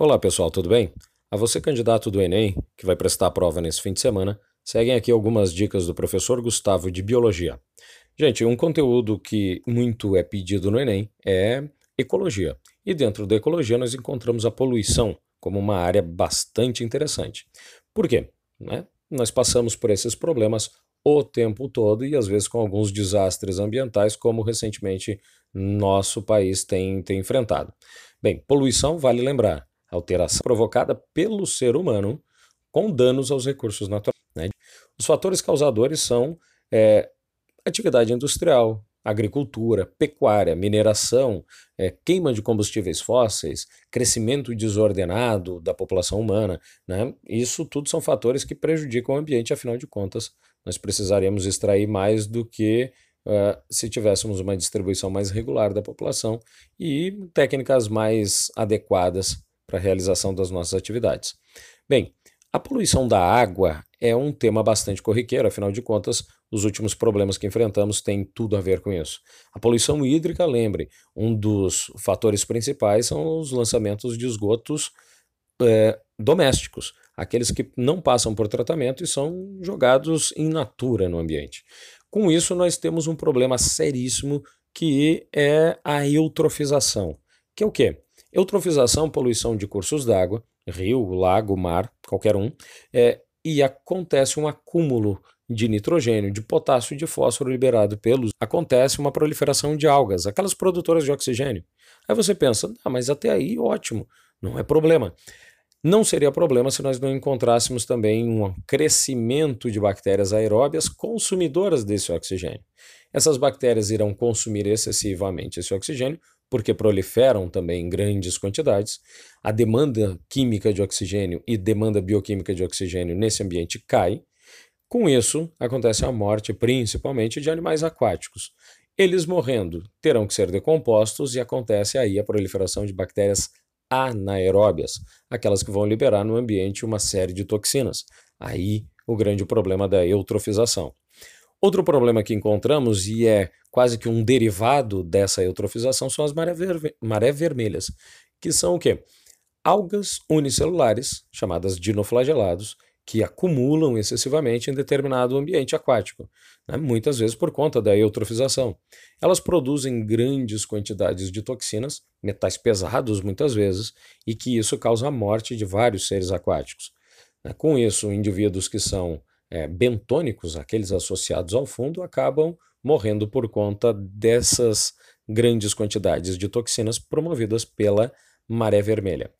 Olá pessoal, tudo bem? A você, candidato do Enem, que vai prestar a prova nesse fim de semana, seguem aqui algumas dicas do professor Gustavo de Biologia. Gente, um conteúdo que muito é pedido no Enem é ecologia. E dentro da ecologia nós encontramos a poluição como uma área bastante interessante. Por quê? Né? Nós passamos por esses problemas o tempo todo e às vezes com alguns desastres ambientais, como recentemente nosso país tem, tem enfrentado. Bem, poluição, vale lembrar, alteração provocada pelo ser humano com danos aos recursos naturais. Né? Os fatores causadores são é, atividade industrial, agricultura, pecuária, mineração, é, queima de combustíveis fósseis, crescimento desordenado da população humana. Né? Isso tudo são fatores que prejudicam o ambiente, afinal de contas, nós precisaríamos extrair mais do que uh, se tivéssemos uma distribuição mais regular da população e técnicas mais adequadas para a realização das nossas atividades. Bem, a poluição da água é um tema bastante corriqueiro, afinal de contas, os últimos problemas que enfrentamos têm tudo a ver com isso. A poluição hídrica, lembre, um dos fatores principais são os lançamentos de esgotos é, domésticos, aqueles que não passam por tratamento e são jogados in natura no ambiente. Com isso, nós temos um problema seríssimo que é a eutrofização, que é o quê? Eutrofização, poluição de cursos d'água, rio, lago, mar, qualquer um, é, e acontece um acúmulo de nitrogênio, de potássio e de fósforo liberado pelos. Acontece uma proliferação de algas, aquelas produtoras de oxigênio. Aí você pensa, ah, mas até aí ótimo, não é problema. Não seria problema se nós não encontrássemos também um crescimento de bactérias aeróbias consumidoras desse oxigênio. Essas bactérias irão consumir excessivamente esse oxigênio, porque proliferam também em grandes quantidades. A demanda química de oxigênio e demanda bioquímica de oxigênio nesse ambiente cai. Com isso, acontece a morte principalmente de animais aquáticos. Eles morrendo terão que ser decompostos e acontece aí a proliferação de bactérias anaeróbias, aquelas que vão liberar no ambiente uma série de toxinas. Aí o grande problema da eutrofização. Outro problema que encontramos, e é quase que um derivado dessa eutrofização, são as maré, ver maré vermelhas, que são o quê? Algas unicelulares, chamadas dinoflagelados, que acumulam excessivamente em determinado ambiente aquático, né? muitas vezes por conta da eutrofização. Elas produzem grandes quantidades de toxinas, metais pesados muitas vezes, e que isso causa a morte de vários seres aquáticos. Né? Com isso, indivíduos que são é, bentônicos, aqueles associados ao fundo, acabam morrendo por conta dessas grandes quantidades de toxinas promovidas pela maré vermelha.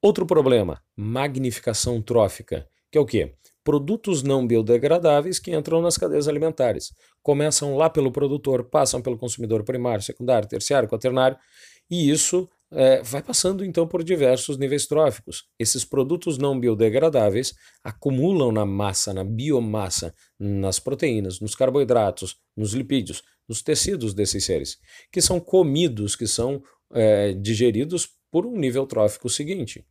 Outro problema, magnificação trófica que é o quê? Produtos não biodegradáveis que entram nas cadeias alimentares. Começam lá pelo produtor, passam pelo consumidor primário, secundário, terciário, quaternário, e isso é, vai passando então por diversos níveis tróficos. Esses produtos não biodegradáveis acumulam na massa, na biomassa, nas proteínas, nos carboidratos, nos lipídios, nos tecidos desses seres, que são comidos, que são é, digeridos por um nível trófico seguinte.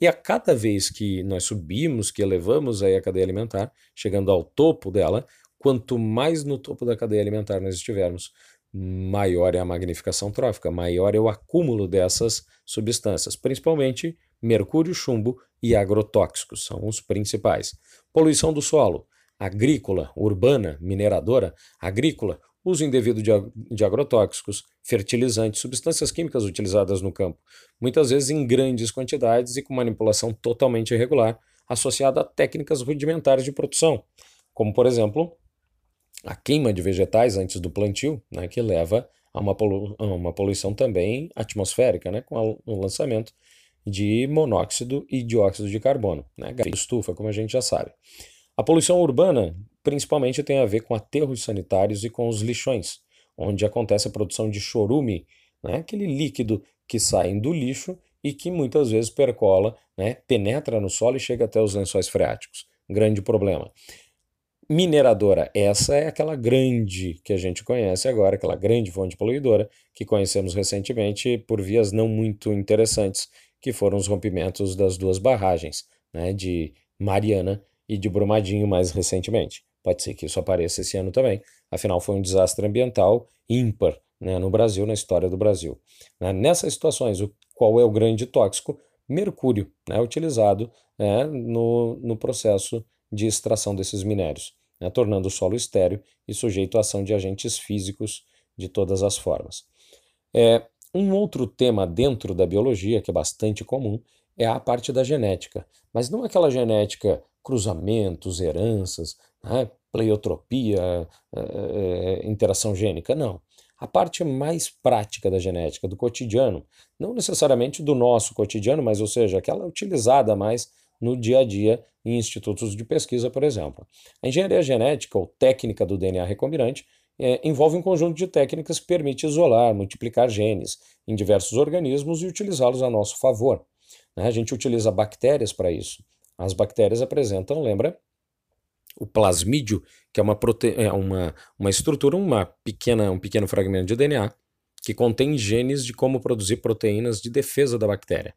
E a cada vez que nós subimos, que elevamos aí a cadeia alimentar, chegando ao topo dela, quanto mais no topo da cadeia alimentar nós estivermos, maior é a magnificação trófica, maior é o acúmulo dessas substâncias, principalmente mercúrio, chumbo e agrotóxicos, são os principais. Poluição do solo, agrícola, urbana, mineradora, agrícola, uso indevido de, de agrotóxicos, fertilizantes, substâncias químicas utilizadas no campo, muitas vezes em grandes quantidades e com manipulação totalmente irregular, associada a técnicas rudimentares de produção, como, por exemplo, a queima de vegetais antes do plantio, né, que leva a uma, polu a uma poluição também atmosférica, né, com o lançamento de monóxido e dióxido de carbono, né, estufa, como a gente já sabe. A poluição urbana principalmente tem a ver com aterros sanitários e com os lixões, onde acontece a produção de chorume, né, aquele líquido que sai do lixo e que muitas vezes percola, né, penetra no solo e chega até os lençóis freáticos. Grande problema. Mineradora, essa é aquela grande que a gente conhece agora, aquela grande fonte poluidora que conhecemos recentemente por vias não muito interessantes, que foram os rompimentos das duas barragens, né, de Mariana e de Brumadinho mais recentemente. Pode ser que isso apareça esse ano também. Afinal, foi um desastre ambiental ímpar né, no Brasil, na história do Brasil. Né, nessas situações, o, qual é o grande tóxico? mercúrio, né, utilizado é, no, no processo de extração desses minérios, né, tornando o solo estéreo e sujeito à ação de agentes físicos de todas as formas. É, um outro tema dentro da biologia, que é bastante comum, é a parte da genética, mas não aquela genética cruzamentos, heranças, né, pleiotropia, é, interação gênica, não. A parte mais prática da genética, do cotidiano, não necessariamente do nosso cotidiano, mas, ou seja, aquela utilizada mais no dia a dia em institutos de pesquisa, por exemplo. A engenharia genética, ou técnica do DNA recombinante, é, envolve um conjunto de técnicas que permite isolar, multiplicar genes em diversos organismos e utilizá-los a nosso favor. Né? A gente utiliza bactérias para isso. As bactérias apresentam, lembra, o plasmídio, que é uma, prote... é uma, uma estrutura, uma pequena, um pequeno fragmento de DNA que contém genes de como produzir proteínas de defesa da bactéria.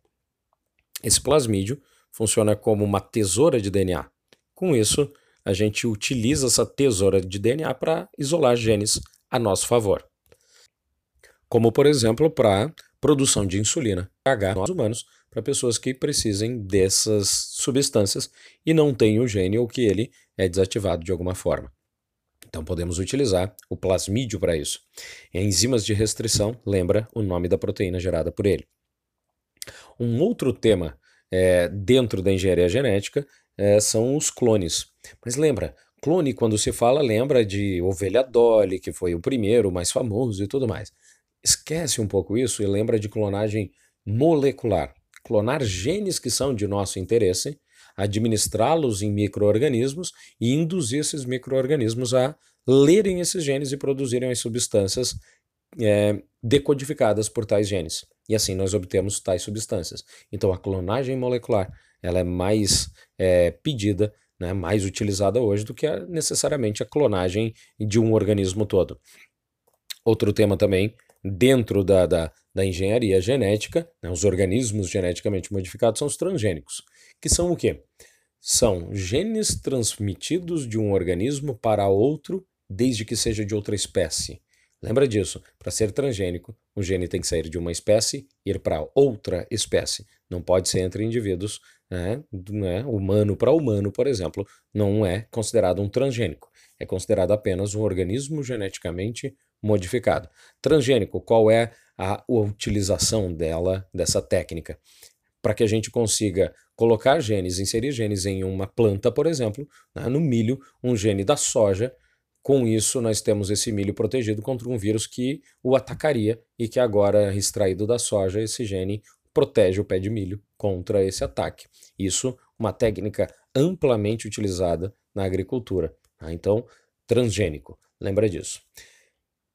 Esse plasmídio funciona como uma tesoura de DNA. Com isso, a gente utiliza essa tesoura de DNA para isolar genes a nosso favor. Como, por exemplo, para produção de insulina, H nós humanos, para pessoas que precisem dessas substâncias e não têm o gene ou que ele é desativado de alguma forma. Então podemos utilizar o plasmídio para isso. enzimas de restrição, lembra o nome da proteína gerada por ele. Um outro tema é, dentro da engenharia genética é, são os clones. Mas lembra, clone, quando se fala, lembra de ovelha Dolly, que foi o primeiro, o mais famoso e tudo mais. Esquece um pouco isso e lembra de clonagem molecular clonar genes que são de nosso interesse, administrá-los em microorganismos e induzir esses microorganismos a lerem esses genes e produzirem as substâncias é, decodificadas por tais genes. E assim nós obtemos tais substâncias. Então a clonagem molecular ela é mais é, pedida, né, mais utilizada hoje do que a, necessariamente a clonagem de um organismo todo. Outro tema também dentro da, da, da engenharia genética, né, os organismos geneticamente modificados são os transgênicos, que são o quê? São genes transmitidos de um organismo para outro, desde que seja de outra espécie. Lembra disso? Para ser transgênico, o gene tem que sair de uma espécie e ir para outra espécie. Não pode ser entre indivíduos, né? né? humano para humano, por exemplo, não é considerado um transgênico. É considerado apenas um organismo geneticamente modificado. Transgênico, qual é a utilização dela, dessa técnica? Para que a gente consiga colocar genes, inserir genes em uma planta, por exemplo, né, no milho, um gene da soja. Com isso, nós temos esse milho protegido contra um vírus que o atacaria e que agora, extraído da soja, esse gene protege o pé de milho contra esse ataque. Isso, uma técnica amplamente utilizada na agricultura. Tá? Então, transgênico, lembra disso.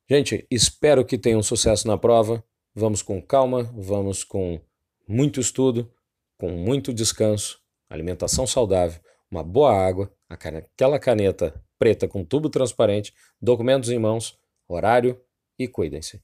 Gente, espero que tenham sucesso na prova. Vamos com calma, vamos com muito estudo, com muito descanso, alimentação saudável, uma boa água, aquela caneta preta com tubo transparente, documentos em mãos, horário e cuidem-se.